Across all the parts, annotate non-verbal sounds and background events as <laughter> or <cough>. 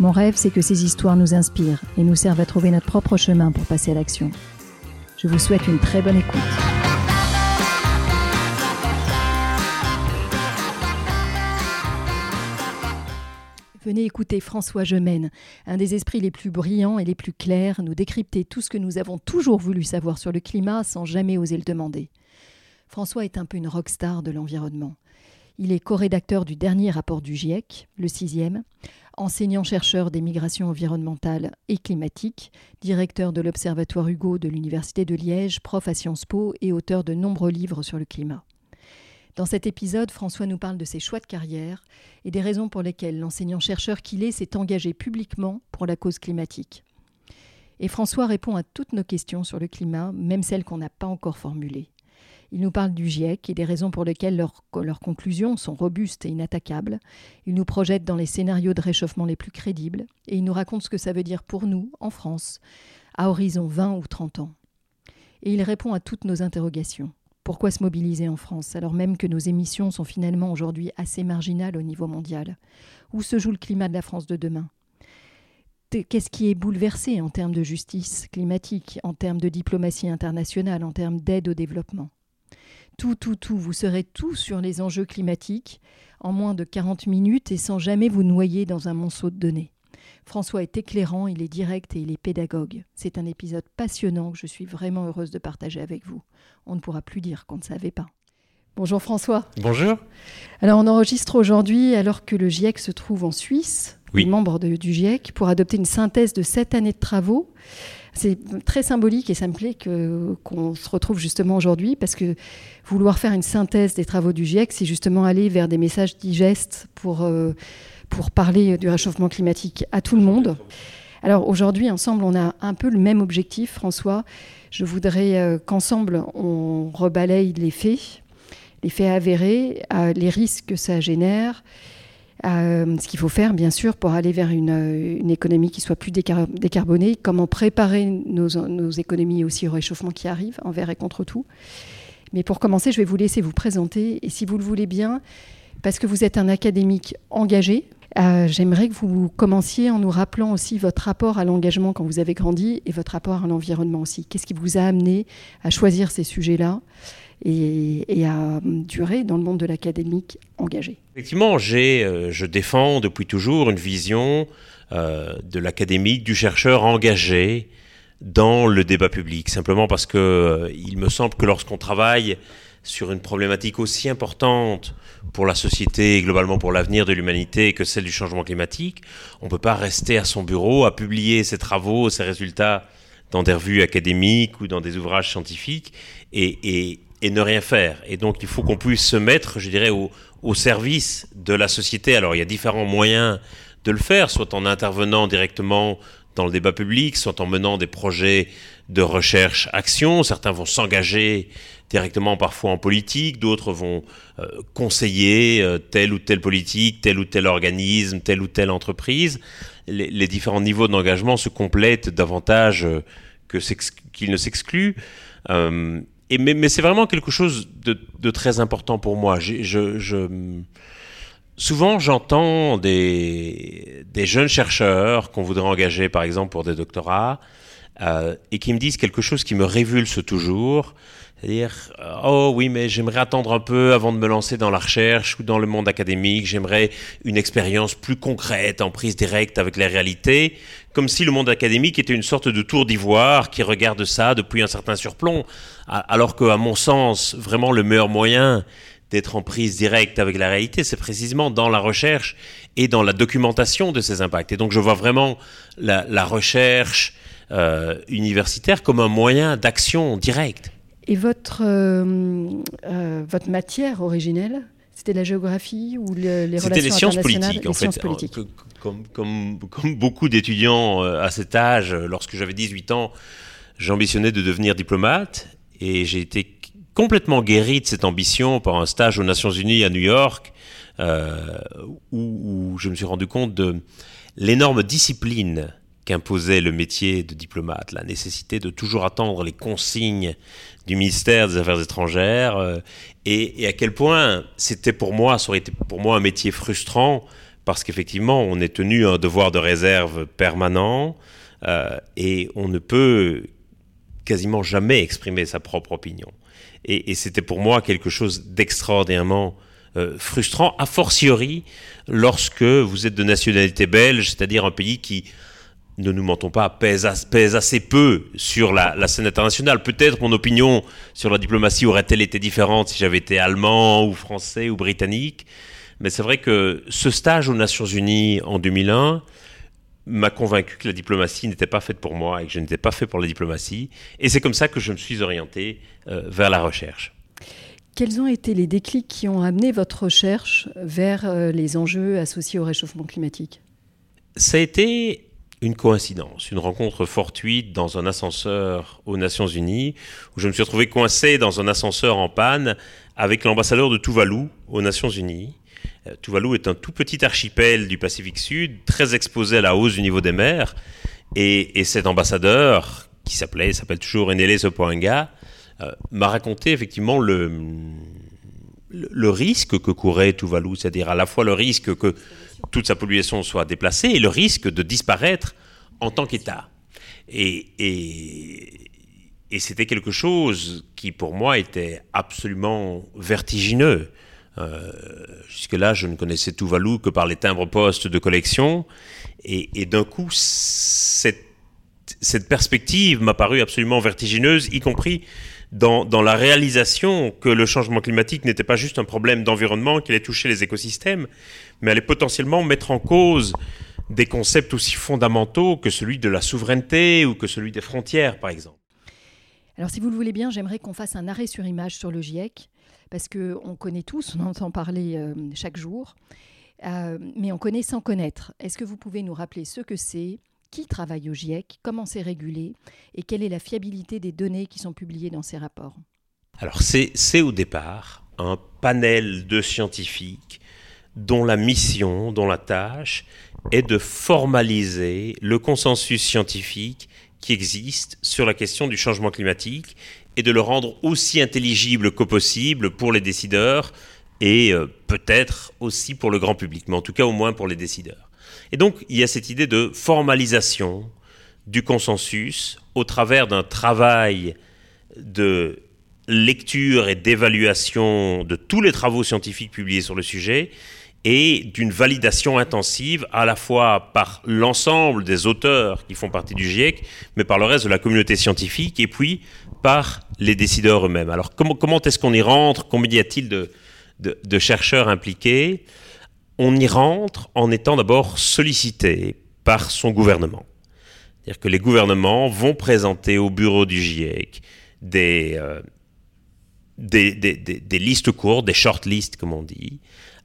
Mon rêve, c'est que ces histoires nous inspirent et nous servent à trouver notre propre chemin pour passer à l'action. Je vous souhaite une très bonne écoute. Venez écouter François Gemène, un des esprits les plus brillants et les plus clairs, nous décrypter tout ce que nous avons toujours voulu savoir sur le climat sans jamais oser le demander. François est un peu une rockstar de l'environnement. Il est co-rédacteur du dernier rapport du GIEC, le sixième, enseignant-chercheur des migrations environnementales et climatiques, directeur de l'Observatoire Hugo de l'Université de Liège, prof à Sciences Po et auteur de nombreux livres sur le climat. Dans cet épisode, François nous parle de ses choix de carrière et des raisons pour lesquelles l'enseignant-chercheur qu'il est s'est engagé publiquement pour la cause climatique. Et François répond à toutes nos questions sur le climat, même celles qu'on n'a pas encore formulées. Il nous parle du GIEC et des raisons pour lesquelles leurs, conclusions sont robustes et inattaquables. Il nous projette dans les scénarios de réchauffement les plus crédibles et il nous raconte ce que ça veut dire pour nous, en France, à horizon 20 ou 30 ans. Et il répond à toutes nos interrogations. Pourquoi se mobiliser en France alors même que nos émissions sont finalement aujourd'hui assez marginales au niveau mondial? Où se joue le climat de la France de demain? Qu'est-ce qui est bouleversé en termes de justice climatique, en termes de diplomatie internationale, en termes d'aide au développement? Tout, tout, tout. Vous serez tout sur les enjeux climatiques en moins de 40 minutes et sans jamais vous noyer dans un monceau de données. François est éclairant, il est direct et il est pédagogue. C'est un épisode passionnant que je suis vraiment heureuse de partager avec vous. On ne pourra plus dire qu'on ne savait pas. Bonjour François. Bonjour. Alors on enregistre aujourd'hui alors que le GIEC se trouve en Suisse, oui. membre du GIEC, pour adopter une synthèse de sept années de travaux c'est très symbolique et ça me plaît qu'on se retrouve justement aujourd'hui parce que vouloir faire une synthèse des travaux du GIEC, c'est justement aller vers des messages digestes pour, euh, pour parler du réchauffement climatique à tout le monde. Alors aujourd'hui, ensemble, on a un peu le même objectif, François. Je voudrais euh, qu'ensemble, on rebalaye les faits, les faits avérés, euh, les risques que ça génère euh, ce qu'il faut faire, bien sûr, pour aller vers une, économie qui soit plus décarbonée, comment préparer nos, nos, économies aussi au réchauffement qui arrive, envers et contre tout. Mais pour commencer, je vais vous laisser vous présenter, et si vous le voulez bien, parce que vous êtes un académique engagé, euh, j'aimerais que vous commenciez en nous rappelant aussi votre rapport à l'engagement quand vous avez grandi et votre rapport à l'environnement aussi. Qu'est-ce qui vous a amené à choisir ces sujets-là? Et, à durer dans le monde de l'académique engagé. Effectivement, j'ai, euh, je défends depuis toujours une vision euh, de l'académique, du chercheur engagé dans le débat public, simplement parce que euh, il me semble que lorsqu'on travaille sur une problématique aussi importante pour la société et globalement pour l'avenir de l'humanité que celle du changement climatique, on ne peut pas rester à son bureau à publier ses travaux, ses résultats dans des revues académiques ou dans des ouvrages scientifiques et, et ne rien faire. Et donc il faut qu'on puisse se mettre, je dirais, au, au, service de la société. Alors il y a différents moyens de le faire, soit en intervenant directement dans le débat public, soit en menant des projets de recherche-action. Certains vont s'engager directement parfois en politique, d'autres vont euh, conseiller euh, telle ou telle politique, tel ou tel organisme, telle ou telle entreprise. Les, les différents niveaux d'engagement se complètent davantage euh, que qu'ils ne s'excluent. Euh, mais, c'est vraiment quelque chose de, très important pour moi. Souvent, j'entends des, jeunes chercheurs qu'on voudrait engager, par exemple, pour des doctorats, euh, et qui me disent quelque chose qui me révulse toujours. C'est-à-dire, euh, oh oui, mais j'aimerais attendre un peu avant de me lancer dans la recherche ou dans le monde académique. J'aimerais une expérience plus concrète, en prise directe avec la réalité, comme si le monde académique était une sorte de tour d'ivoire qui regarde ça depuis un certain surplomb. Alors que, à mon sens, vraiment le meilleur moyen d'être en prise directe avec la réalité, c'est précisément dans la recherche et dans la documentation de ces impacts. Et donc, je vois vraiment la, recherche euh, universitaire comme un moyen d'action directe. Et votre, euh, euh, votre matière originelle, C'était la géographie ou les relations C'était les sciences politiques, en fait. Comme, comme, comme, beaucoup d'étudiants à cet âge, lorsque j'avais 18 ans, j'ambitionnais de devenir diplomate et j'ai été complètement guéri de cette ambition par un stage aux Nations Unies à New York, euh, où, je me suis rendu compte de l'énorme discipline qu'imposait le métier de diplomate, la nécessité de toujours attendre les consignes du ministère des Affaires étrangères, euh, et, à quel point c'était pour moi, ça aurait été pour moi un métier frustrant, parce qu'effectivement, on est tenu à un devoir de réserve permanent, euh, et on ne peut quasiment jamais exprimer sa propre opinion. Et, c'était pour moi quelque chose d'extraordinairement euh, frustrant, a fortiori lorsque vous êtes de nationalité belge, c'est-à-dire un pays qui, ne nous mentons pas, pèse, assez peu sur la, la scène internationale. Peut-être mon opinion sur la diplomatie aurait-elle été différente si j'avais été allemand ou français ou britannique. Mais c'est vrai que ce stage aux Nations Unies en 2001 m'a convaincu que la diplomatie n'était pas faite pour moi et que je n'étais pas fait pour la diplomatie. Et c'est comme ça que je me suis orienté euh, vers la recherche. Quels ont été les déclics qui ont amené votre recherche vers euh, les enjeux associés au réchauffement climatique? Ça a été une coïncidence, une rencontre fortuite dans un ascenseur aux Nations Unies, où je me suis retrouvé coincé dans un ascenseur en panne avec l'ambassadeur de Tuvalu aux Nations Unies. Euh, Tuvalu est un tout petit archipel du Pacifique Sud, très exposé à la hausse du niveau des mers. Et, cet ambassadeur, qui s'appelait, s'appelle toujours Enele Sopoanga, euh, m'a raconté effectivement le, le, risque que courait Tuvalu, c'est-à-dire à la fois le risque que toute sa population soit déplacée et le risque de disparaître en tant qu'État. Et, c'était quelque chose qui pour moi était absolument vertigineux. Euh, jusque-là, je ne connaissais Tuvalu que par les timbres-postes de collection. Et, d'un coup, cette, perspective m'a paru absolument vertigineuse, y compris dans, dans, la réalisation que le changement climatique n'était pas juste un problème d'environnement qui allait toucher les écosystèmes, mais allait potentiellement mettre en cause des concepts aussi fondamentaux que celui de la souveraineté ou que celui des frontières, par exemple. Alors, si vous le voulez bien, j'aimerais qu'on fasse un arrêt sur image sur le GIEC parce qu'on connaît tous, on entend parler euh, chaque jour, euh, mais on connaît sans connaître. Est-ce que vous pouvez nous rappeler ce que c'est, qui travaille au GIEC, comment c'est régulé et quelle est la fiabilité des données qui sont publiées dans ces rapports? Alors c'est au départ un panel de scientifiques dont la mission, dont la tâche est de formaliser le consensus scientifique qui existe sur la question du changement climatique et de le rendre aussi intelligible que possible pour les décideurs et euh, peut-être aussi pour le grand public, mais en tout cas au moins pour les décideurs. Et donc il y a cette idée de formalisation du consensus au travers d'un travail de lecture et d'évaluation de tous les travaux scientifiques publiés sur le sujet et d'une validation intensive à la fois par l'ensemble des auteurs qui font partie du GIEC, mais par le reste de la communauté scientifique, et puis par les décideurs eux-mêmes. Alors comment, comment est-ce qu'on y rentre? Combien y a-t-il de, de, chercheurs impliqués? On y rentre en étant d'abord sollicité par son gouvernement. C'est-à-dire que les gouvernements vont présenter au bureau du GIEC des, euh, des, des, des, listes courtes, des short lists comme on dit,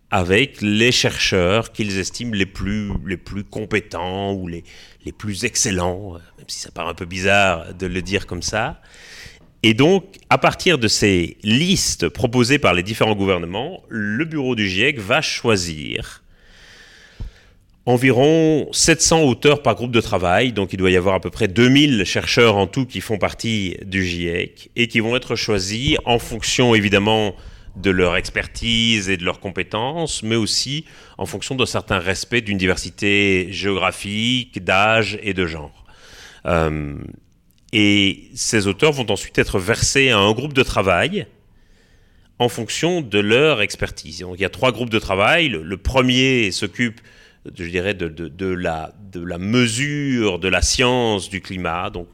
avec les chercheurs qu'ils estiment les plus, les plus compétents ou les, les plus excellents, même si ça paraît un peu bizarre de le dire comme ça. Et donc, à partir de ces listes proposées par les différents gouvernements, le bureau du GIEC va choisir environ 700 auteurs par groupe de travail. Donc, il doit y avoir à peu près 2000 chercheurs en tout qui font partie du GIEC et qui vont être choisis en fonction, évidemment, de leur expertise et de leurs compétences, mais aussi en fonction d'un certain respect d'une diversité géographique, d'âge et de genre. Euh, et ces auteurs vont ensuite être versés à un groupe de travail en fonction de leur expertise. Donc il y a trois groupes de travail. Le, premier s'occupe, je dirais, de, la mesure de la science du climat, donc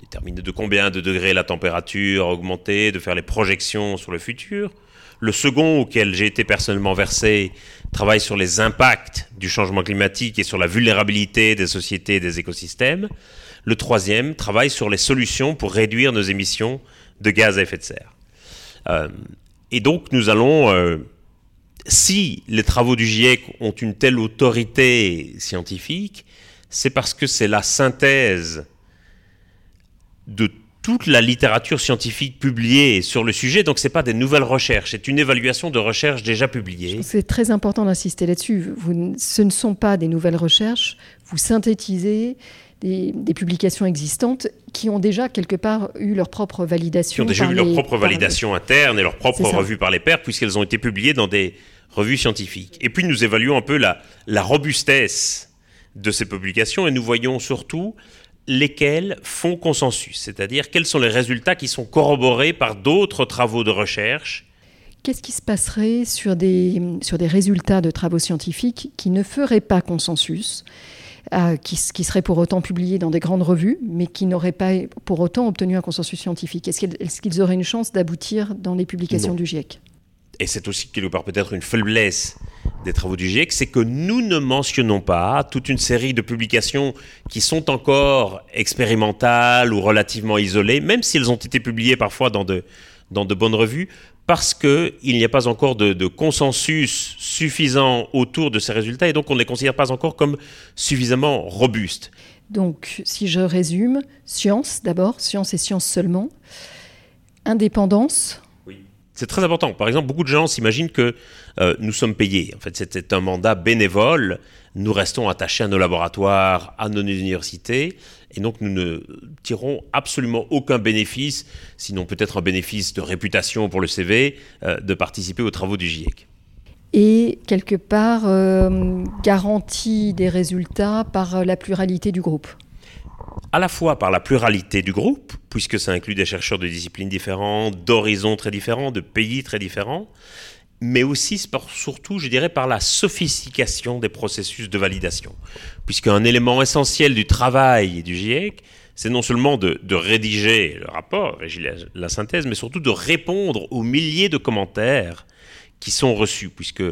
déterminer de combien de degrés la température a augmenté, de faire les projections sur le futur. Le second, auquel j'ai été personnellement versé, travaille sur les impacts du changement climatique et sur la vulnérabilité des sociétés et des écosystèmes. Le troisième travaille sur les solutions pour réduire nos émissions de gaz à effet de serre. Euh, et donc nous allons euh, si les travaux du GIEC ont une telle autorité scientifique, c'est parce que c'est la synthèse de toute la littérature scientifique publiée sur le sujet, donc ce n'est pas des nouvelles recherches, c'est une évaluation de recherches déjà publiées. C'est très important d'insister là-dessus. Ce ne sont pas des nouvelles recherches, vous synthétisez des, publications existantes qui ont déjà quelque part eu leur propre validation. Qui ont déjà eu leur propre validation interne et leur propre revue par les pairs, puisqu'elles ont été publiées dans des revues scientifiques. Et puis nous évaluons un peu la, la robustesse de ces publications et nous voyons surtout lesquels font consensus, c'est-à-dire quels sont les résultats qui sont corroborés par d'autres travaux de recherche. Qu'est-ce qui se passerait sur des, sur des résultats de travaux scientifiques qui ne feraient pas consensus, euh, qui, qui, seraient pour autant publiés dans des grandes revues, mais qui n'auraient pas pour autant obtenu un consensus scientifique? Est-ce qu'ils auraient une chance d'aboutir dans les publications du GIEC et c'est aussi quelque part peut-être une faiblesse des travaux du GIEC, c'est que nous ne mentionnons pas toute une série de publications qui sont encore expérimentales ou relativement isolées, même si elles ont été publiées parfois dans de, dans de bonnes revues, parce qu'il n'y a pas encore de, de, consensus suffisant autour de ces résultats, et donc on ne les considère pas encore comme suffisamment robustes. Donc, si je résume, science d'abord, science et science seulement, indépendance, c'est très important. Par exemple, beaucoup de gens s'imaginent que euh, nous sommes payés. En fait, c'était un mandat bénévole. Nous restons attachés à nos laboratoires, à nos universités, et donc nous ne tirons absolument aucun bénéfice, sinon peut-être un bénéfice de réputation pour le CV, euh, de participer aux travaux du GIEC. Et quelque part, euh, garantie des résultats par la pluralité du groupe à la fois par la pluralité du groupe, puisque ça inclut des chercheurs de disciplines différentes, d'horizons très différents, de pays très différents, mais aussi surtout, je dirais, par la sophistication des processus de validation. Puisqu'un élément essentiel du travail du GIEC, c'est non seulement de, rédiger le rapport, la synthèse, mais surtout de répondre aux milliers de commentaires qui sont reçus, puisque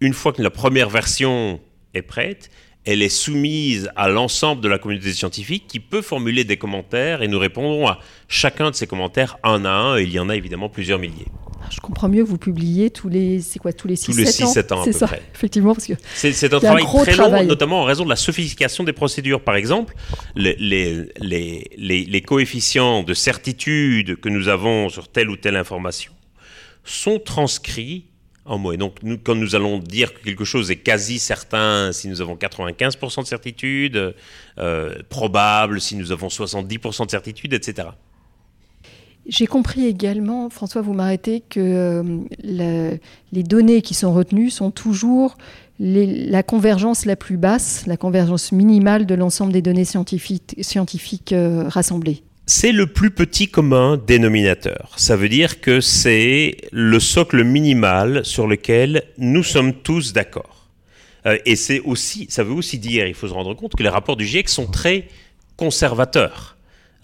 une fois que la première version est prête, elle est soumise à l'ensemble de la communauté scientifique qui peut formuler des commentaires et nous répondrons à chacun de ces commentaires un à un. Et il y en a évidemment plusieurs milliers. Ah, je comprends mieux vous publiez tous les, c'est quoi, tous les 6-7 ans Tous les 6-7 ans à peu ça, près. Effectivement, parce que c'est, un travail très long, notamment en raison de la sophistication des procédures. Par exemple, les, les, les, les coefficients de certitude que nous avons sur telle ou telle information sont transcrits en mots. Et donc, quand nous allons dire que quelque chose est quasi certain, si nous avons 95% de certitude, euh, probable si nous avons 70% de certitude, etc. J'ai compris également, François, vous m'arrêtez, que euh, les données qui sont retenues sont toujours la convergence la plus basse, la convergence minimale de l'ensemble des données scientifiques, scientifiques euh, rassemblées c'est le plus petit commun dénominateur. Ça veut dire que c'est le socle minimal sur lequel nous sommes tous d'accord. Euh, et c'est aussi, ça veut aussi dire, il faut se rendre compte que les rapports du GIEC sont très conservateurs.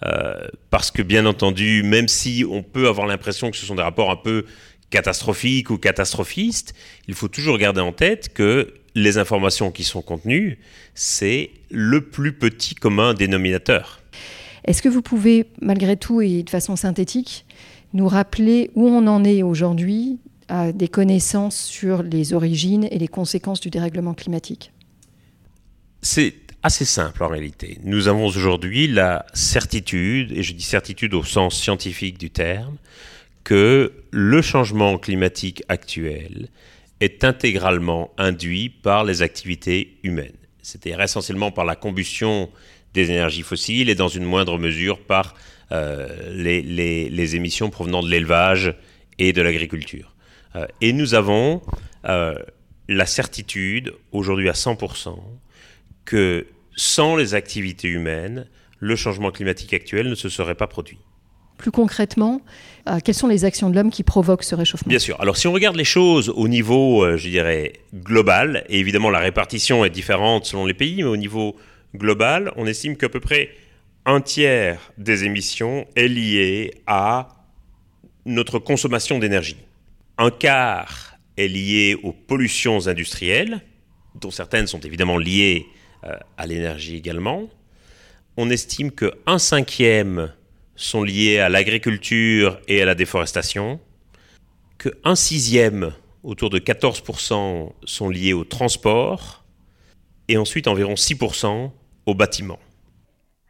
Euh, parce que bien entendu, même si on peut avoir l'impression que ce sont des rapports un peu catastrophiques ou catastrophistes, il faut toujours garder en tête que les informations qui sont contenues, c'est le plus petit commun dénominateur. Est-ce que vous pouvez, malgré tout et de façon synthétique, nous rappeler où on en est aujourd'hui à des connaissances sur les origines et les conséquences du dérèglement climatique? C'est assez simple en réalité. Nous avons aujourd'hui la certitude, et je dis certitude au sens scientifique du terme, que le changement climatique actuel est intégralement induit par les activités humaines, c'est-à-dire essentiellement par la combustion des énergies fossiles et dans une moindre mesure par euh, les, émissions provenant de l'élevage et de l'agriculture. Euh, et nous avons euh, la certitude aujourd'hui à 100% que sans les activités humaines, le changement climatique actuel ne se serait pas produit. Plus concrètement, quelles sont les actions de l'homme qui provoquent ce réchauffement? Bien sûr. Alors si on regarde les choses au niveau, je dirais, global, et évidemment la répartition est différente selon les pays, mais au niveau global, on estime qu'à peu près un tiers des émissions est lié à notre consommation d'énergie. Un quart est lié aux pollutions industrielles, dont certaines sont évidemment liées euh, à l'énergie également. On estime que un cinquième sont liés à l'agriculture et à la déforestation, que un sixième autour de 14% sont liés au transport et ensuite environ 6% au bâtiment.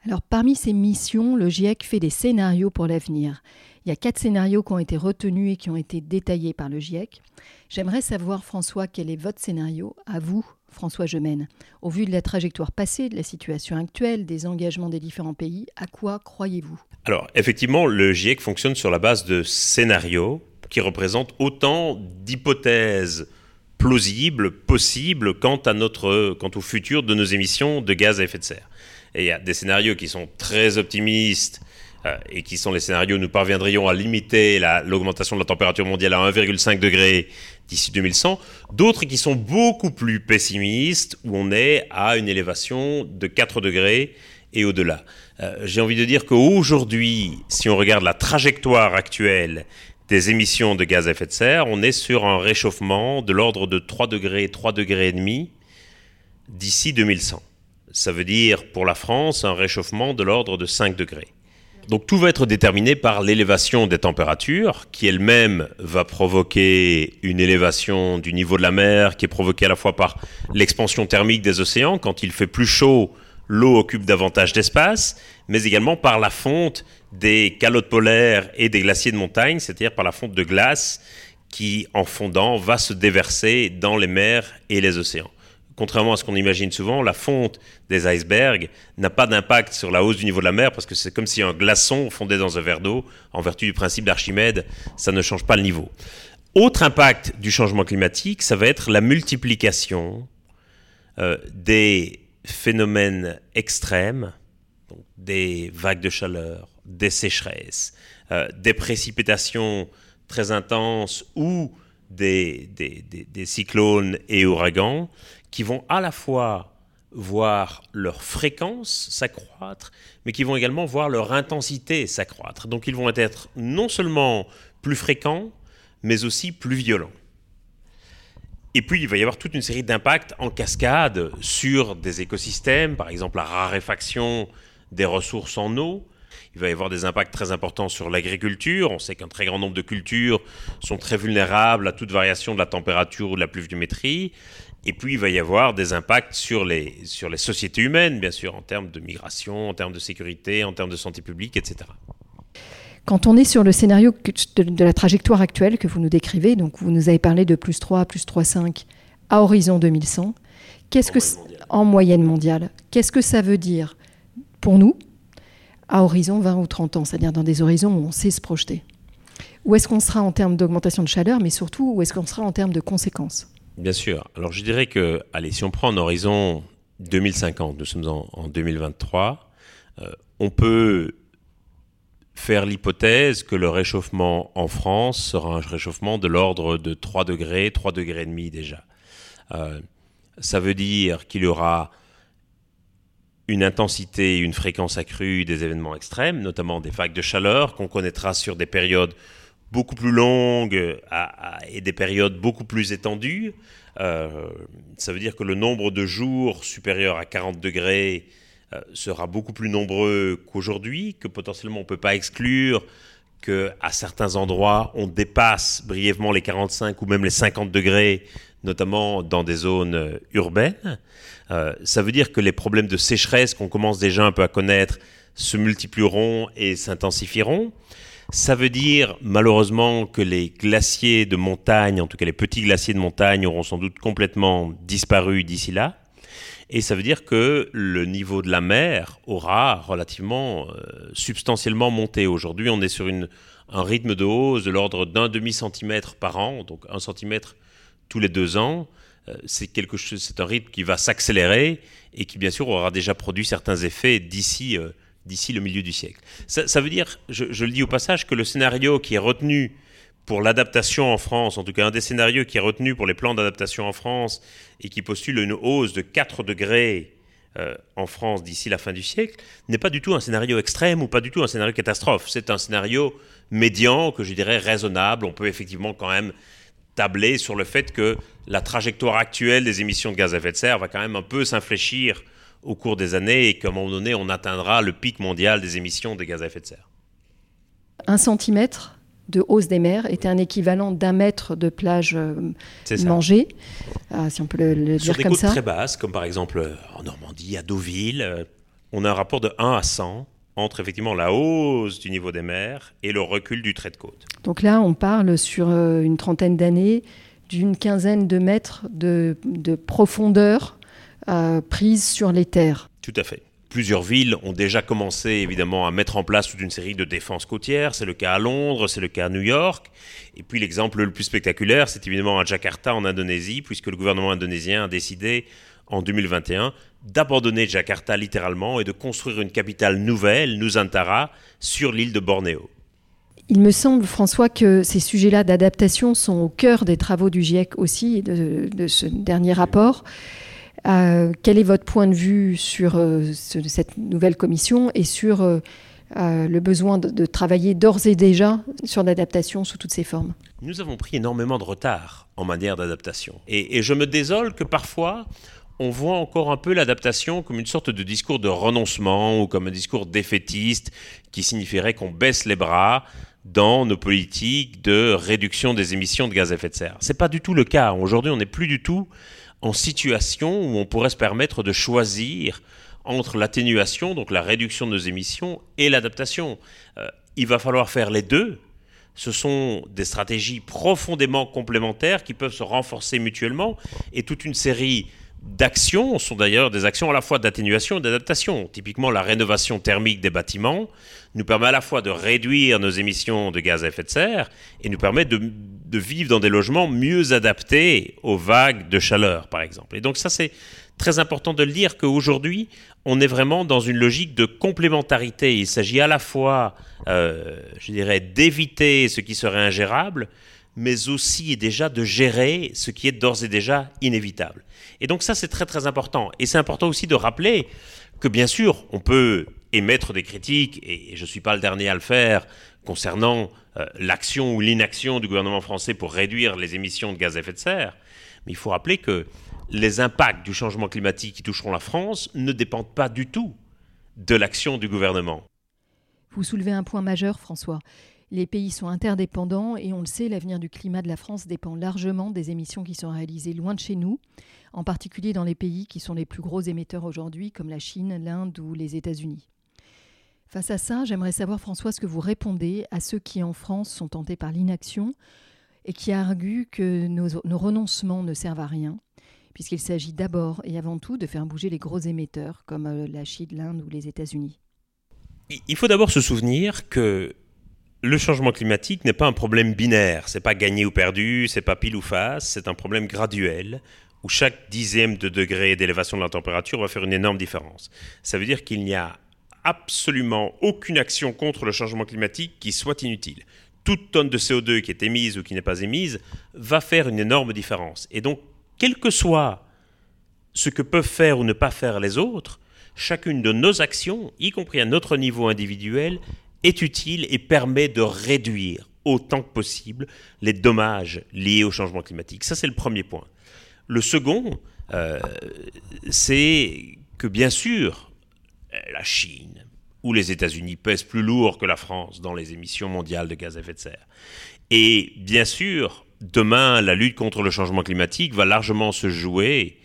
Alors parmi ces missions, le GIEC fait des scénarios pour l'avenir. Il y a quatre scénarios qui ont été retenus et qui ont été détaillés par le GIEC. J'aimerais savoir, François, quel est votre scénario, à vous, François Gemène Au vu de la trajectoire passée, de la situation actuelle, des engagements des différents pays, à quoi croyez-vous? Alors, effectivement, le GIEC fonctionne sur la base de scénarios qui représentent autant d'hypothèses plausibles, possibles quant, à notre, quant au futur de nos émissions de gaz à effet de serre. Et il y a des scénarios qui sont très optimistes euh, et qui sont les scénarios où nous parviendrions à limiter l'augmentation de la température mondiale à 1,5 degré d'ici 2100, d'autres qui sont beaucoup plus pessimistes, où on est à une élévation de 4 degrés et au-delà. Euh, j'ai envie de dire qu'aujourd'hui, si on regarde la trajectoire actuelle des émissions de gaz à effet de serre, on est sur un réchauffement de l'ordre de 3 degrés, 3 degrés et demi d'ici 2100. Ça veut dire pour la France un réchauffement de l'ordre de 5 degrés. Donc tout va être déterminé par l'élévation des températures, qui elle-même va provoquer une élévation du niveau de la mer, qui est provoquée à la fois par l'expansion thermique des océans. Quand il fait plus chaud, l'eau occupe davantage d'espace, mais également par la fonte des calottes polaires et des glaciers de montagne, c'est-à-dire par la fonte de glace qui, en fondant, va se déverser dans les mers et les océans contrairement à ce qu'on imagine souvent, la fonte des icebergs n'a pas d'impact sur la hausse du niveau de la mer parce que c'est comme si un glaçon fondait dans un verre d'eau. En vertu du principe d'Archimède, ça ne change pas le niveau. Autre impact du changement climatique, ça va être la multiplication euh, des phénomènes extrêmes, des vagues de chaleur, des sécheresses, euh, des précipitations très intenses ou des, des, cyclones et ouragans qui vont à la fois voir leur fréquence s'accroître, mais qui vont également voir leur intensité s'accroître. Donc ils vont être non seulement plus fréquents, mais aussi plus violents. Et puis, il va y avoir toute une série d'impacts en cascade sur des écosystèmes, par exemple la raréfaction des ressources en eau, il va y avoir des impacts très importants sur l'agriculture. On sait qu'un très grand nombre de cultures sont très vulnérables à toute variation de la température ou de la pluviométrie. Et puis, il va y avoir des impacts sur les, sur les sociétés humaines, bien sûr, en termes de migration, en termes de sécurité, en termes de santé publique, etc. Quand on est sur le scénario de, la trajectoire actuelle que vous nous décrivez, donc vous nous avez parlé de plus 3, plus 3,5 à horizon 2100, qu'est-ce que, en moyenne mondiale, qu'est-ce que ça veut dire pour nous, à horizon 20 ou 30 ans, c'est-à-dire dans des horizons où on sait se projeter. Où est-ce qu'on sera en termes d'augmentation de chaleur, mais surtout où est-ce qu'on sera en termes de conséquences? Bien sûr. Alors je dirais que, allez, si on prend un horizon 2050, nous sommes en, 2023, euh, on peut faire l'hypothèse que le réchauffement en France sera un réchauffement de l'ordre de 3 degrés, 3 degrés et demi déjà. Euh, ça veut dire qu'il y aura une intensité, une fréquence accrue des événements extrêmes, notamment des vagues de chaleur qu'on connaîtra sur des périodes beaucoup plus longues et des périodes beaucoup plus étendues. Euh, ça veut dire que le nombre de jours supérieur à 40 degrés euh, sera beaucoup plus nombreux qu'aujourd'hui, que potentiellement on ne peut pas exclure qu'à certains endroits on dépasse brièvement les 45 ou même les 50 degrés, notamment dans des zones urbaines. Euh, ça veut dire que les problèmes de sécheresse qu'on commence déjà un peu à connaître se multiplieront et s'intensifieront. Ça veut dire malheureusement que les glaciers de montagne, en tout cas les petits glaciers de montagne, auront sans doute complètement disparu d'ici là. Et ça veut dire que le niveau de la mer aura relativement euh, substantiellement monté. Aujourd'hui, on est sur un rythme de hausse de l'ordre d'un demi-centimètre par an, donc un centimètre tous les deux ans. Euh, c'est quelque chose, c'est un rythme qui va s'accélérer et qui bien sûr aura déjà produit certains effets d'ici euh, d'ici le milieu du siècle. Ça, veut dire, je, le dis au passage, que le scénario qui est retenu pour l'adaptation en France, en tout cas un des scénarios qui est retenu pour les plans d'adaptation en France et qui postule une hausse de 4 degrés euh, en France d'ici la fin du siècle, n'est pas du tout un scénario extrême ou pas du tout un scénario catastrophe. C'est un scénario médian que je dirais raisonnable. On peut effectivement quand même tabler sur le fait que la trajectoire actuelle des émissions de gaz à effet de serre va quand même un peu s'infléchir au cours des années et qu'à un moment donné, on atteindra le pic mondial des émissions de gaz à effet de serre. Un centimètre? De hausse des mers était un équivalent d'un mètre de plage mangée, si on peut le, dire des comme côtes ça. très basses, comme par exemple en Normandie, à Deauville, on a un rapport de 1 à 100 entre effectivement la hausse du niveau des mers et le recul du trait de côte. Donc là, on parle sur une trentaine d'années d'une quinzaine de mètres de, profondeur euh, prise sur les terres. Tout à fait. Plusieurs villes ont déjà commencé évidemment à mettre en place toute une série de défenses côtières. C'est le cas à Londres, c'est le cas à New York. Et puis l'exemple le plus spectaculaire, c'est évidemment à Jakarta en Indonésie, puisque le gouvernement indonésien a décidé en 2021 d'abandonner Jakarta littéralement et de construire une capitale nouvelle, Nusantara, sur l'île de Bornéo. Il me semble, François, que ces sujets-là d'adaptation sont au cœur des travaux du GIEC aussi, de, de ce dernier rapport. Euh, quel est votre point de vue sur euh, cette nouvelle commission et sur euh, le besoin de, travailler d'ores et déjà sur l'adaptation sous toutes ses formes? Nous avons pris énormément de retard en matière d'adaptation. Et, et, je me désole que parfois, on voit encore un peu l'adaptation comme une sorte de discours de renoncement ou comme un discours défaitiste qui signifierait qu'on baisse les bras dans nos politiques de réduction des émissions de gaz à effet de serre. Ce n'est pas du tout le cas. Aujourd'hui, on n'est plus du tout en situation où on pourrait se permettre de choisir entre l'atténuation, donc la réduction de nos émissions, et l'adaptation. Euh, il va falloir faire les deux. Ce sont des stratégies profondément complémentaires qui peuvent se renforcer mutuellement et toute une série d'actions sont d'ailleurs des actions à la fois d'atténuation et d'adaptation. Typiquement, la rénovation thermique des bâtiments nous permet à la fois de réduire nos émissions de gaz à effet de serre et nous permet de, vivre dans des logements mieux adaptés aux vagues de chaleur, par exemple. Et donc ça, c'est très important de le dire qu'aujourd'hui, on est vraiment dans une logique de complémentarité. Il s'agit à la fois, euh, je dirais, d'éviter ce qui serait ingérable, mais aussi déjà de gérer ce qui est d'ores et déjà inévitable. Et donc ça, c'est très très important. Et c'est important aussi de rappeler que bien sûr, on peut émettre des critiques, et je ne suis pas le dernier à le faire, concernant euh, l'action ou l'inaction du gouvernement français pour réduire les émissions de gaz à effet de serre. Mais il faut rappeler que les impacts du changement climatique qui toucheront la France ne dépendent pas du tout de l'action du gouvernement. Vous soulevez un point majeur, François. Les pays sont interdépendants et on le sait, l'avenir du climat de la France dépend largement des émissions qui sont réalisées loin de chez nous, en particulier dans les pays qui sont les plus gros émetteurs aujourd'hui, comme la Chine, l'Inde ou les États-Unis. Face à ça, j'aimerais savoir, François, ce que vous répondez à ceux qui, en France, sont tentés par l'inaction et qui arguent que nos, renoncements ne servent à rien, puisqu'il s'agit d'abord et avant tout de faire bouger les gros émetteurs, comme euh, la Chine, l'Inde ou les États-Unis. Il faut d'abord se souvenir que le changement climatique n'est pas un problème binaire, c'est pas gagné ou perdu, c'est pas pile ou face, c'est un problème graduel où chaque dixième de degré d'élévation de la température va faire une énorme différence. Ça veut dire qu'il n'y a absolument aucune action contre le changement climatique qui soit inutile. Toute tonne de CO2 qui est émise ou qui n'est pas émise va faire une énorme différence. Et donc, quel que soit ce que peuvent faire ou ne pas faire les autres, chacune de nos actions, y compris à notre niveau individuel, est utile et permet de réduire autant que possible les dommages liés au changement climatique. Ça, c'est le premier point. Le second, euh, c'est que bien sûr, la Chine ou les États-Unis pèsent plus lourd que la France dans les émissions mondiales de gaz à effet de serre. Et bien sûr, demain, la lutte contre le changement climatique va largement se jouer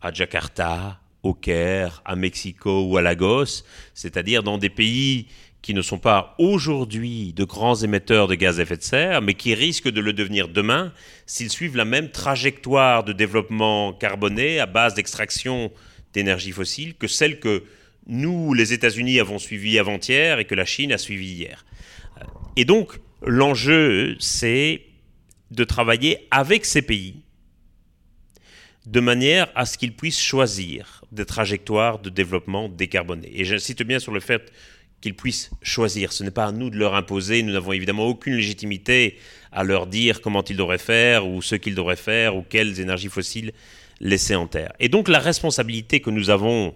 à Jakarta, au Caire, à Mexico ou à Lagos, c'est-à-dire dans des pays qui ne sont pas aujourd'hui de grands émetteurs de gaz à effet de serre, mais qui risquent de le devenir demain s'ils suivent la même trajectoire de développement carboné à base d'extraction d'énergie fossile que celle que nous, les États-Unis, avons suivie avant-hier et que la Chine a suivie hier. Et donc, l'enjeu, c'est de travailler avec ces pays de manière à ce qu'ils puissent choisir des trajectoires de développement décarbonées. Et j'insiste bien sur le fait qu'ils puissent choisir. Ce n'est pas à nous de leur imposer. Nous n'avons évidemment aucune légitimité à leur dire comment ils devraient faire ou ce qu'ils devraient faire ou quelles énergies fossiles laisser en terre. Et donc la responsabilité que nous avons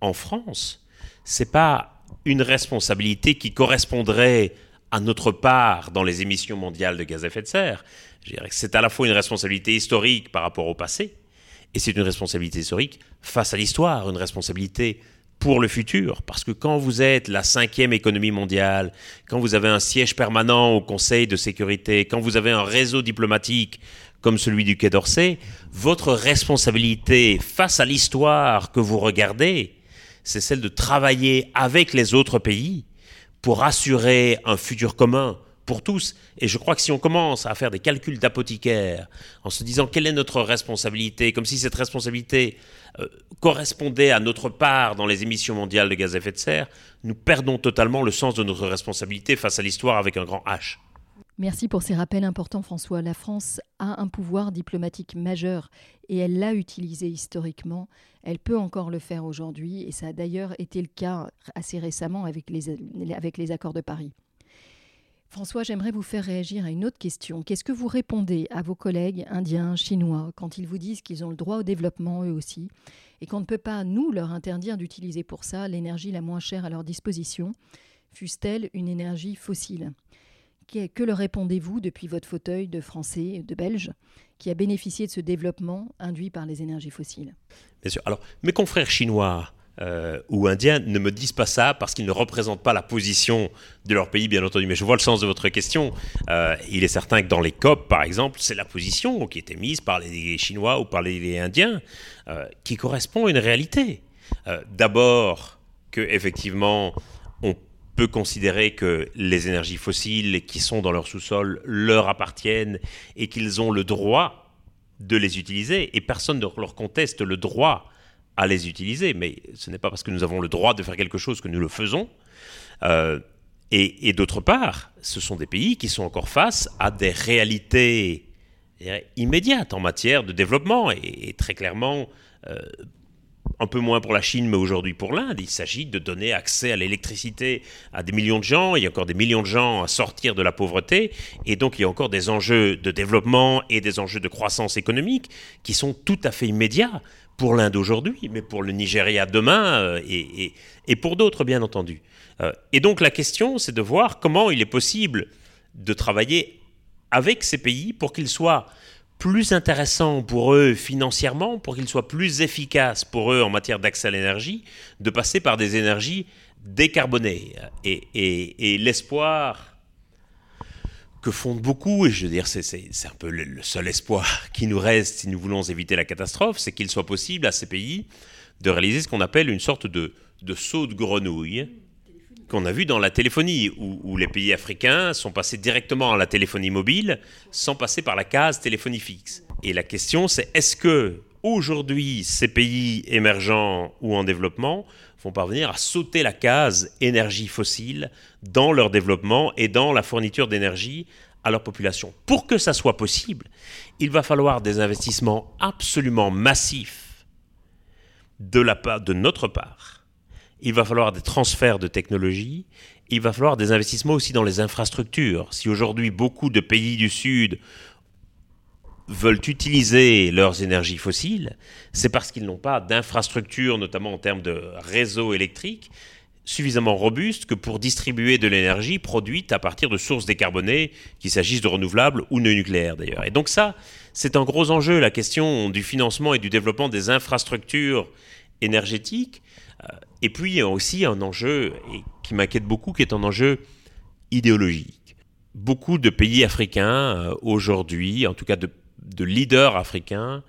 en France, c'est pas une responsabilité qui correspondrait à notre part dans les émissions mondiales de gaz à effet de serre. C'est à la fois une responsabilité historique par rapport au passé, et c'est une responsabilité historique face à l'histoire, une responsabilité pour le futur. Parce que quand vous êtes la cinquième économie mondiale, quand vous avez un siège permanent au Conseil de sécurité, quand vous avez un réseau diplomatique comme celui du Quai d'Orsay, votre responsabilité face à l'histoire que vous regardez, c'est celle de travailler avec les autres pays pour assurer un futur commun pour tous. Et je crois que si on commence à faire des calculs d'apothicaire en se disant quelle est notre responsabilité, comme si cette responsabilité euh, correspondait à notre part dans les émissions mondiales de gaz à effet de serre, nous perdons totalement le sens de notre responsabilité face à l'histoire avec un grand H. Merci pour ces rappels importants, François. La France a un pouvoir diplomatique majeur et elle l'a utilisé historiquement. Elle peut encore le faire aujourd'hui et ça a d'ailleurs été le cas assez récemment avec les, avec les accords de Paris. François, j'aimerais vous faire réagir à une autre question. Qu'est-ce que vous répondez à vos collègues indiens, chinois, quand ils vous disent qu'ils ont le droit au développement eux aussi, et qu'on ne peut pas, nous, leur interdire d'utiliser pour ça l'énergie la moins chère à leur disposition, fût-elle une énergie fossile? Que leur répondez-vous depuis votre fauteuil de Français, de Belge, qui a bénéficié de ce développement induit par les énergies fossiles? Bien sûr. Alors, mes confrères chinois euh, ou indiens ne me disent pas ça parce qu'ils ne représentent pas la position de leur pays, bien entendu. Mais je vois le sens de votre question. Euh, il est certain que dans les COP, par exemple, c'est la position qui était mise par les Chinois ou par les Indiens euh, qui correspond à une réalité. D'abord, que effectivement, on peut considérer que les énergies fossiles qui sont dans leur sous-sol leur appartiennent et qu'ils ont le droit de les utiliser et personne ne leur conteste le droit à les utiliser, mais ce n'est pas parce que nous avons le droit de faire quelque chose que nous le faisons. Euh, et, d'autre part, ce sont des pays qui sont encore face à des réalités immédiates en matière de développement. Et, très clairement, euh, un peu moins pour la Chine, mais aujourd'hui pour l'Inde, il s'agit de donner accès à l'électricité à des millions de gens. Il y a encore des millions de gens à sortir de la pauvreté. Et donc, il y a encore des enjeux de développement et des enjeux de croissance économique qui sont tout à fait immédiats pour l'Inde aujourd'hui, mais pour le Nigeria demain euh, et, pour d'autres, bien entendu. Euh, et donc la question, c'est de voir comment il est possible de travailler avec ces pays pour qu'ils soient plus intéressants pour eux financièrement, pour qu'ils soient plus efficaces pour eux en matière d'accès à l'énergie, de passer par des énergies décarbonées. et l'espoir que fondent beaucoup, et je veux dire, c'est un peu le, seul espoir qui nous reste si nous voulons éviter la catastrophe, c'est qu'il soit possible à ces pays de réaliser ce qu'on appelle une sorte de saut de grenouille qu'on a vu dans la téléphonie, où, où, les pays africains sont passés directement à la téléphonie mobile sans passer par la case téléphonie fixe. Et la question, c'est est-ce que aujourd'hui ces pays émergents ou en développement vont parvenir à sauter la case énergie fossile dans leur développement et dans la fourniture d'énergie à leur population? Pour que ça soit possible, il va falloir des investissements absolument massifs de, la part, de notre part. Il va falloir des transferts de technologie. Il va falloir des investissements aussi dans les infrastructures. Si aujourd'hui beaucoup de pays du Sud veulent utiliser leurs énergies fossiles, c'est parce qu'ils n'ont pas d'infrastructure, notamment en termes de réseau électrique, suffisamment robuste que pour distribuer de l'énergie produite à partir de sources décarbonées, qu'il s'agisse de renouvelables ou de nucléaires d'ailleurs. Et donc ça, c'est un gros enjeu, la question du financement et du développement des infrastructures énergétiques. Et puis il y a aussi un enjeu qui m'inquiète beaucoup, qui est un enjeu idéologique. Beaucoup de pays africains euh, aujourd'hui, en tout cas de de leaders africains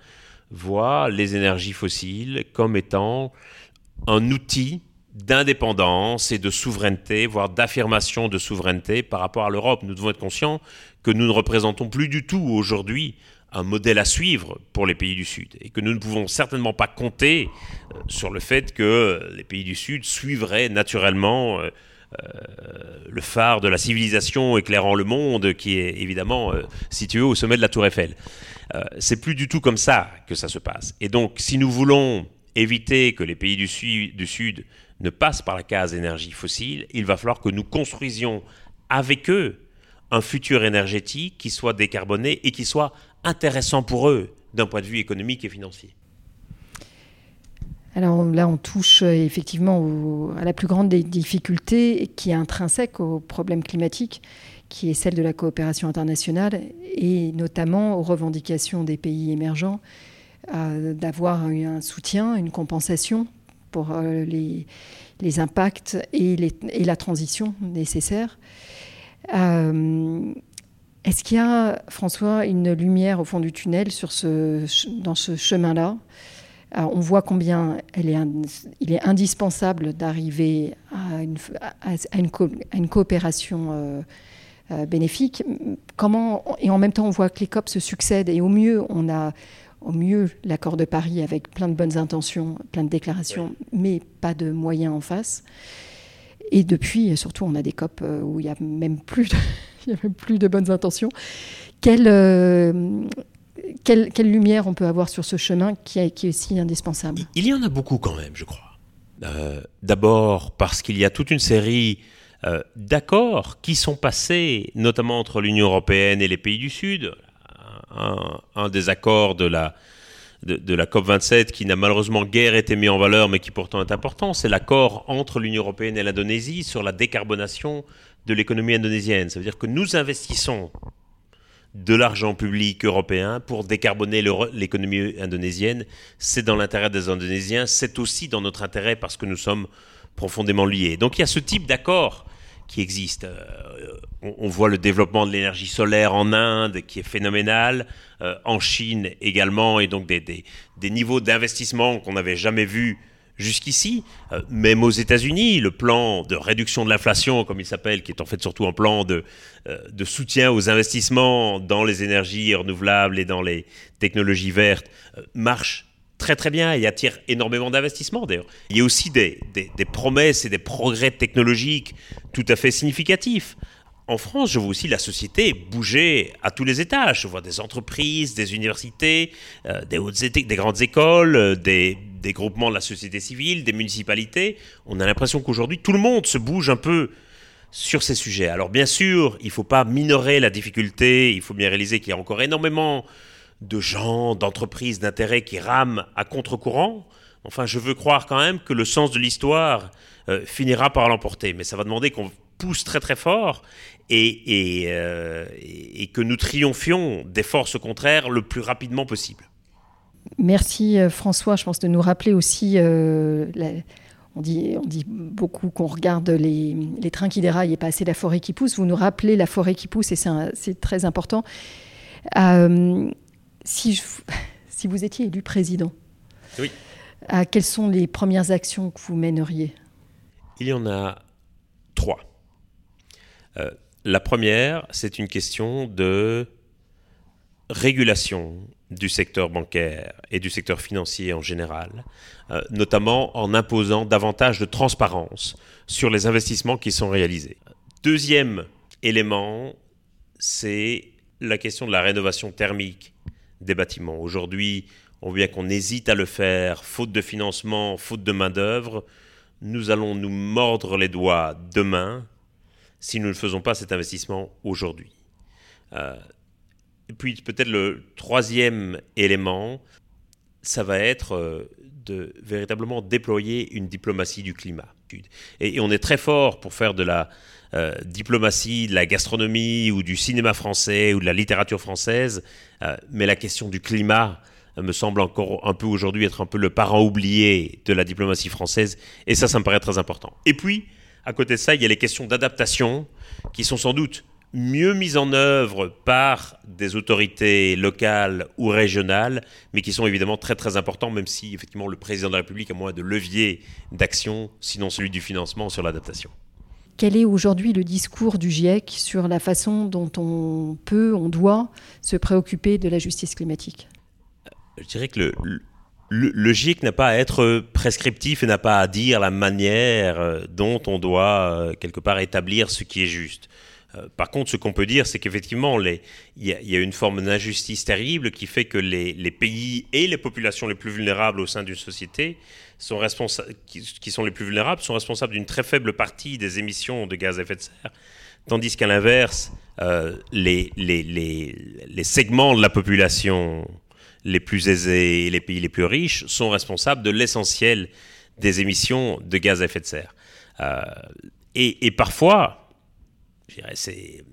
voient les énergies fossiles comme étant un outil d'indépendance et de souveraineté, voire d'affirmation de souveraineté par rapport à l'Europe. Nous devons être conscients que nous ne représentons plus du tout aujourd'hui un modèle à suivre pour les pays du Sud et que nous ne pouvons certainement pas compter euh, sur le fait que les pays du Sud suivraient naturellement euh, euh, le phare de la civilisation éclairant le monde, qui est évidemment situé au sommet de la Tour Eiffel. C'est plus du tout comme ça que ça se passe. Et donc, si nous voulons éviter que les pays du sud, du sud ne passent par la case énergie fossile, il va falloir que nous construisions avec eux un futur énergétique qui soit décarboné et qui soit intéressant pour eux d'un point de vue économique et financier. Alors là, on touche euh, effectivement à la plus grande des difficultés qui est intrinsèque au problème climatique, qui est celle de la coopération internationale et notamment aux revendications des pays émergents d'avoir un soutien, une compensation pour les, les, impacts et, la transition nécessaire. Est-ce qu'il y a, François, une lumière au fond du tunnel sur ce, dans ce chemin-là? On voit combien elle est, il est indispensable d'arriver à une, à une, coopération euh, euh, bénéfique. Comment, et en même temps, on voit que les COP se succèdent et au mieux, on a au mieux l'accord de Paris avec plein de bonnes intentions, plein de déclarations, mais pas de moyens en face. Et depuis, surtout, on a des COP euh, où il n'y a même plus de, il y a même plus de bonnes intentions. Euh, quelle, quelle, lumière on peut avoir sur ce chemin qui est, qui est si indispensable? Il y en a beaucoup quand même, je crois. Euh, d'abord parce qu'il y a toute une série d'accords qui sont passés, notamment entre l'Union européenne et les pays du Sud. Un des accords de la, de, la COP27 qui n'a malheureusement guère été mis en valeur, mais qui pourtant est important, c'est l'accord entre l'Union européenne et l'Indonésie sur la décarbonation de l'économie indonésienne. Ça veut dire que nous investissons de l'argent public européen pour décarboner l'économie indonésienne. C'est dans l'intérêt des Indonésiens, c'est aussi dans notre intérêt parce que nous sommes profondément liés. Donc il y a ce type d'accord qui existe. Euh, on, voit le développement de l'énergie solaire en Inde qui est phénoménal, euh, en Chine également, et donc des, des, niveaux d'investissement qu'on n'avait jamais vus jusqu'ici. Euh, même aux États-Unis, le plan de réduction de l'inflation, comme il s'appelle, qui est en fait surtout un plan de, de soutien aux investissements dans les énergies renouvelables et dans les technologies vertes, marche très très bien et attire énormément d'investissements d'ailleurs. Il y a aussi des, promesses et des progrès technologiques tout à fait significatifs. En France, je vois aussi la société bouger à tous les étages. Je vois des entreprises, des universités, euh, des, grandes écoles, euh, des groupements de la société civile, des municipalités. On a l'impression qu'aujourd'hui, tout le monde se bouge un peu sur ces sujets. Alors bien sûr, il ne faut pas minorer la difficulté, il faut bien réaliser qu'il y a encore énormément de gens, d'entreprises, d'intérêts qui rament à contre-courant. Enfin, je veux croire quand même que le sens de l'histoire euh, finira par l'emporter. Mais ça va demander qu'on pousse très très fort et, euh, que nous triomphions des forces contraires le plus rapidement possible. Merci euh, François, je pense de nous rappeler aussi, on, dit, on dit beaucoup qu'on regarde les, trains qui déraillent et pas assez la forêt qui pousse. Vous nous rappelez la forêt qui pousse et c'est très important si, <laughs> si vous étiez élu président, oui. quelles sont les premières actions que vous mèneriez? Il y en a trois. Euh, la première, c'est une question de régulation du secteur bancaire et du secteur financier en général, euh, notamment en imposant davantage de transparence sur les investissements qui sont réalisés. Deuxième élément, c'est la question de la rénovation thermique des bâtiments. Aujourd'hui, on voit bien qu'on hésite à le faire, faute de financement, faute de main-d'œuvre. Nous allons nous mordre les doigts demain si nous ne faisons pas cet investissement aujourd'hui. Euh, et puis peut-être le troisième élément, ça va être euh, de véritablement déployer une diplomatie du climat. Et, on est très fort pour faire de la euh, diplomatie, de la gastronomie ou du cinéma français ou de la littérature française, euh, mais la question du climat me semble encore un peu aujourd'hui être un peu le parent oublié de la diplomatie française, et ça, ça me paraît très important. Et puis, à côté de ça, il y a les questions d'adaptation qui sont sans doute mieux mise en œuvre par des autorités locales ou régionales, mais qui sont évidemment très très importants, même si effectivement le président de la République a moins de leviers d'action, sinon celui du financement sur l'adaptation. Quel est aujourd'hui le discours du GIEC sur la façon dont on peut, on doit se préoccuper de la justice climatique? Je dirais que le, le, GIEC n'a pas à être prescriptif et n'a pas à dire la manière dont on doit euh, quelque part établir ce qui est juste. Euh, par contre, ce qu'on peut dire, c'est qu'effectivement, il y, a une forme d'injustice terrible qui fait que les, pays et les populations les plus vulnérables au sein d'une société sont qui, sont les plus vulnérables sont responsables d'une très faible partie des émissions de gaz à effet de serre, tandis qu'à l'inverse, euh, les, segments de la population les plus aisés et les pays les plus riches sont responsables de l'essentiel des émissions de gaz à effet de serre. Euh, et parfois, c'est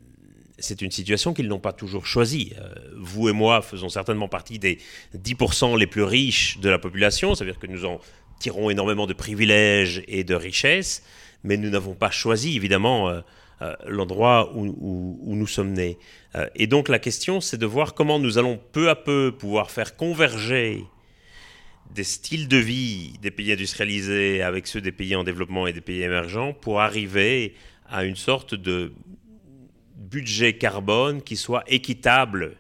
c'est une situation qu'ils n'ont pas toujours choisie. Euh, vous et moi faisons certainement partie des 10% les plus riches de la population, c'est-à-dire que nous en tirons énormément de privilèges et de richesses, mais nous n'avons pas choisi évidemment euh, euh, l'endroit où, nous sommes nés. Et donc la question, c'est de voir comment nous allons peu à peu pouvoir faire converger des styles de vie des pays industrialisés avec ceux des pays en développement et des pays émergents pour arriver à une sorte de budget carbone qui soit équitable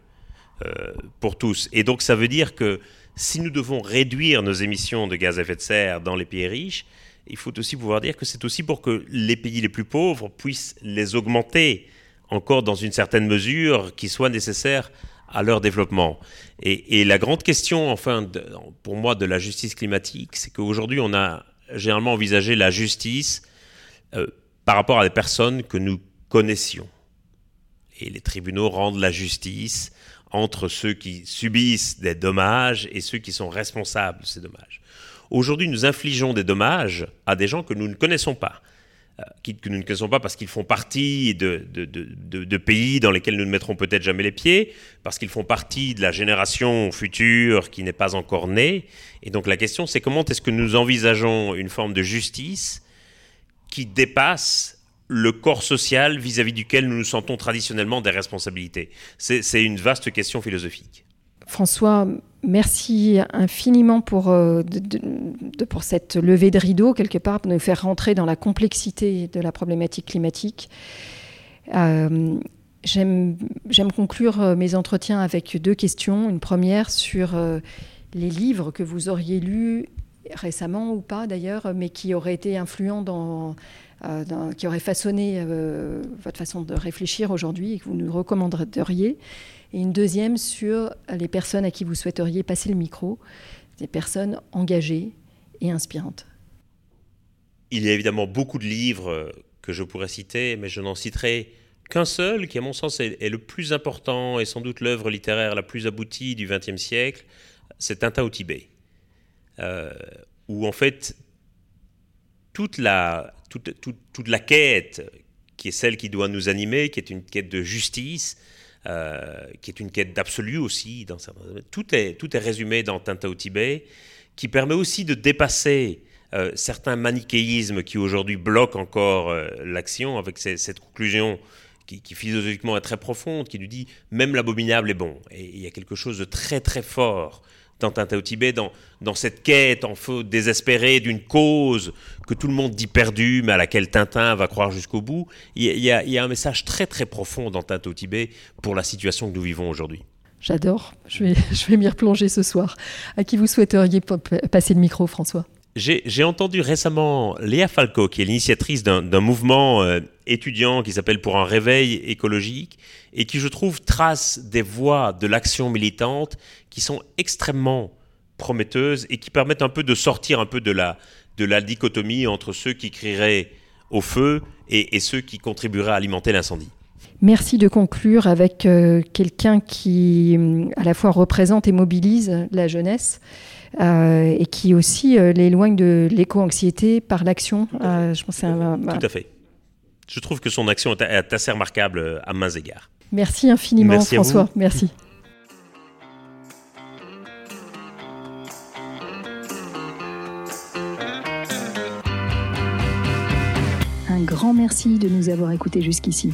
pour tous. Et donc ça veut dire que si nous devons réduire nos émissions de gaz à effet de serre dans les pays riches, il faut aussi pouvoir dire que c'est aussi pour que les pays les plus pauvres puissent les augmenter encore dans une certaine mesure qui soit nécessaire à leur développement. Et, la grande question, enfin, pour moi, de la justice climatique, c'est qu'aujourd'hui, on a généralement envisagé la justice euh, par rapport à des personnes que nous connaissions. Et les tribunaux rendent la justice entre ceux qui subissent des dommages et ceux qui sont responsables de ces dommages. Aujourd'hui, nous infligeons des dommages à des gens que nous ne connaissons pas, euh, que nous ne connaissons pas parce qu'ils font partie de, de, pays dans lesquels nous ne mettrons peut-être jamais les pieds, parce qu'ils font partie de la génération future qui n'est pas encore née. Et donc la question, c'est comment est-ce que nous envisageons une forme de justice qui dépasse le corps social vis-à-vis duquel nous nous sentons traditionnellement des responsabilités C'est une vaste question philosophique. François, merci infiniment pour, euh, pour cette levée de rideau, quelque part, pour nous faire rentrer dans la complexité de la problématique climatique. Euh, j'aime conclure euh, mes entretiens avec deux questions. Une première sur les livres que vous auriez lus récemment ou pas d'ailleurs, mais qui auraient été influents dans, euh, qui aurait façonné euh, votre façon de réfléchir aujourd'hui et que vous nous recommanderiez. Et une deuxième sur les personnes à qui vous souhaiteriez passer le micro, des personnes engagées et inspirantes. Il y a évidemment beaucoup de livres que je pourrais citer, mais je n'en citerai qu'un seul, qui à mon sens est, le plus important et sans doute l'œuvre littéraire la plus aboutie du XXe siècle, c'est Tintin Tibet, euh, où en fait toute la, toute, toute, la quête qui est celle qui doit nous animer, qui est une quête de justice, euh, qui est une quête d'absolu aussi. Dans tout, est, tout est résumé dans Tintin au Tibet, qui permet aussi de dépasser euh, certains manichéismes qui aujourd'hui bloquent encore l'action, avec cette conclusion qui, philosophiquement est très profonde, qui nous dit même l'abominable est bon. Et il y a quelque chose de très très fort Tintin au Tibet, dans, dans cette quête en feu désespérée d'une cause que tout le monde dit perdue, mais à laquelle Tintin va croire jusqu'au bout. Il y, a, y, a, un message très très profond dans Tintin au Tibet pour la situation que nous vivons aujourd'hui. J'adore, je vais, <laughs> je vais m'y replonger ce soir. À qui vous souhaiteriez passer le micro, François? J'ai entendu récemment Léa Falco, qui est l'initiatrice d'un mouvement euh, étudiant qui s'appelle Pour un réveil écologique, et qui, je trouve, trace des voies de l'action militante qui sont extrêmement prometteuses et qui permettent un peu de sortir un peu de la, de la dichotomie entre ceux qui crieraient au feu et, ceux qui contribueraient à alimenter l'incendie. Merci de conclure avec euh, quelqu'un qui à la fois représente et mobilise la jeunesse euh, et qui aussi euh, l'éloigne de l'éco-anxiété par l'action. je pense Tout à fait. Je trouve que son action est assez remarquable à mains égards. Merci infiniment François. Merci. Un grand merci de nous avoir écoutés jusqu'ici.